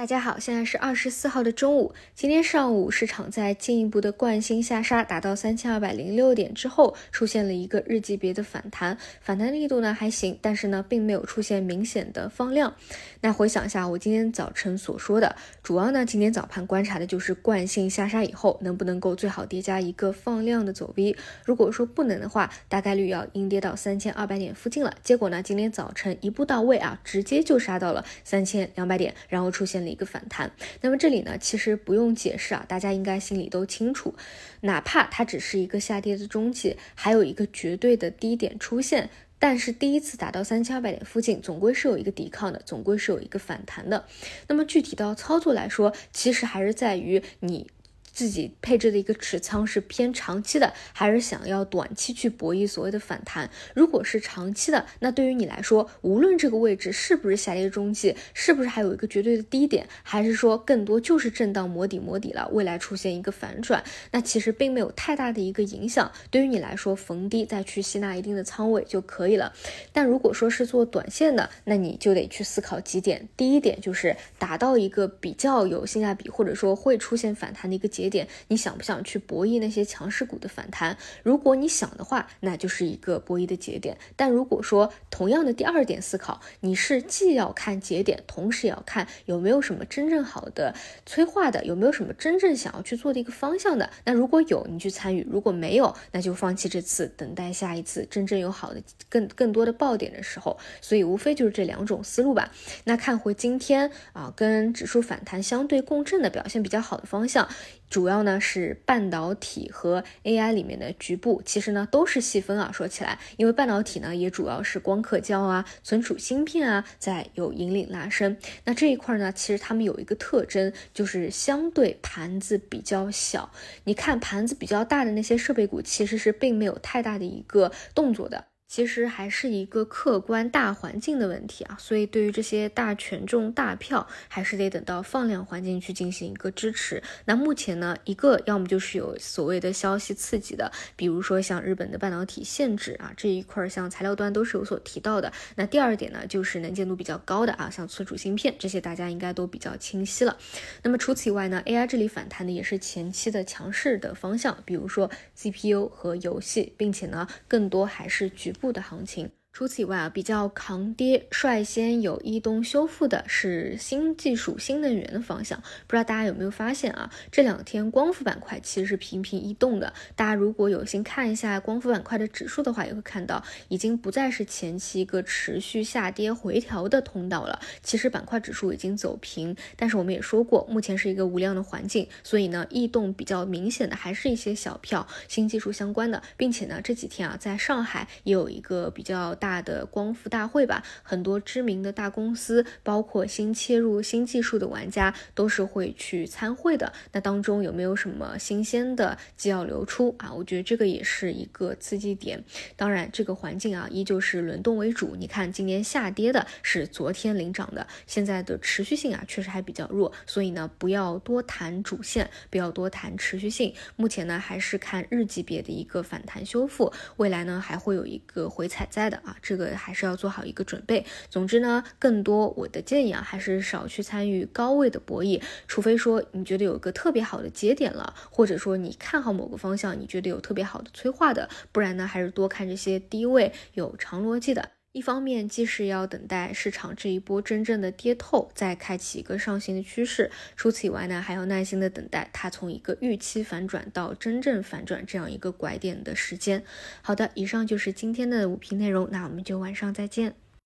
大家好，现在是二十四号的中午。今天上午市场在进一步的惯性下杀，达到三千二百零六点之后，出现了一个日级别的反弹，反弹力度呢还行，但是呢并没有出现明显的放量。那回想一下我今天早晨所说的，主要呢今天早盘观察的就是惯性下杀以后能不能够最好叠加一个放量的走 V。如果说不能的话，大概率要阴跌到三千二百点附近了。结果呢今天早晨一步到位啊，直接就杀到了三千两百点，然后出现了。一个反弹，那么这里呢，其实不用解释啊，大家应该心里都清楚，哪怕它只是一个下跌的中继，还有一个绝对的低点出现，但是第一次达到三千二百点附近，总归是有一个抵抗的，总归是有一个反弹的。那么具体到操作来说，其实还是在于你。自己配置的一个持仓是偏长期的，还是想要短期去博弈所谓的反弹？如果是长期的，那对于你来说，无论这个位置是不是下跌中继，是不是还有一个绝对的低点，还是说更多就是震荡磨底磨底了，未来出现一个反转，那其实并没有太大的一个影响。对于你来说，逢低再去吸纳一定的仓位就可以了。但如果说是做短线的，那你就得去思考几点。第一点就是达到一个比较有性价比，或者说会出现反弹的一个节点，你想不想去博弈那些强势股的反弹？如果你想的话，那就是一个博弈的节点。但如果说同样的第二点思考，你是既要看节点，同时也要看有没有什么真正好的催化的，有没有什么真正想要去做的一个方向的。那如果有，你去参与；如果没有，那就放弃这次，等待下一次真正有好的、更更多的爆点的时候。所以无非就是这两种思路吧。那看回今天啊，跟指数反弹相对共振的表现比较好的方向。主要呢是半导体和 AI 里面的局部，其实呢都是细分啊。说起来，因为半导体呢也主要是光刻胶啊、存储芯片啊在有引领拉升。那这一块呢，其实他们有一个特征，就是相对盘子比较小。你看盘子比较大的那些设备股，其实是并没有太大的一个动作的。其实还是一个客观大环境的问题啊，所以对于这些大权重大票，还是得等到放量环境去进行一个支持。那目前呢，一个要么就是有所谓的消息刺激的，比如说像日本的半导体限制啊这一块，像材料端都是有所提到的。那第二点呢，就是能见度比较高的啊，像存储芯片这些，大家应该都比较清晰了。那么除此以外呢，AI 这里反弹的也是前期的强势的方向，比如说 CPU 和游戏，并且呢，更多还是局。部的行情。除此以外啊，比较抗跌、率先有异动修复的是新技术、新能源的方向。不知道大家有没有发现啊？这两天光伏板块其实是频频异动的。大家如果有心看一下光伏板块的指数的话，也会看到已经不再是前期一个持续下跌回调的通道了。其实板块指数已经走平，但是我们也说过，目前是一个无量的环境，所以呢，异动比较明显的还是一些小票、新技术相关的，并且呢，这几天啊，在上海也有一个比较。大的光伏大会吧，很多知名的大公司，包括新切入新技术的玩家，都是会去参会的。那当中有没有什么新鲜的机要流出啊？我觉得这个也是一个刺激点。当然，这个环境啊，依旧是轮动为主。你看，今年下跌的是昨天领涨的，现在的持续性啊，确实还比较弱。所以呢，不要多谈主线，不要多谈持续性。目前呢，还是看日级别的一个反弹修复，未来呢，还会有一个回踩在的这个还是要做好一个准备。总之呢，更多我的建议啊，还是少去参与高位的博弈，除非说你觉得有一个特别好的节点了，或者说你看好某个方向，你觉得有特别好的催化的，不然呢，还是多看这些低位有长逻辑的。一方面，既是要等待市场这一波真正的跌透，再开启一个上行的趋势；除此以外呢，还要耐心的等待它从一个预期反转到真正反转这样一个拐点的时间。好的，以上就是今天的五评内容，那我们就晚上再见。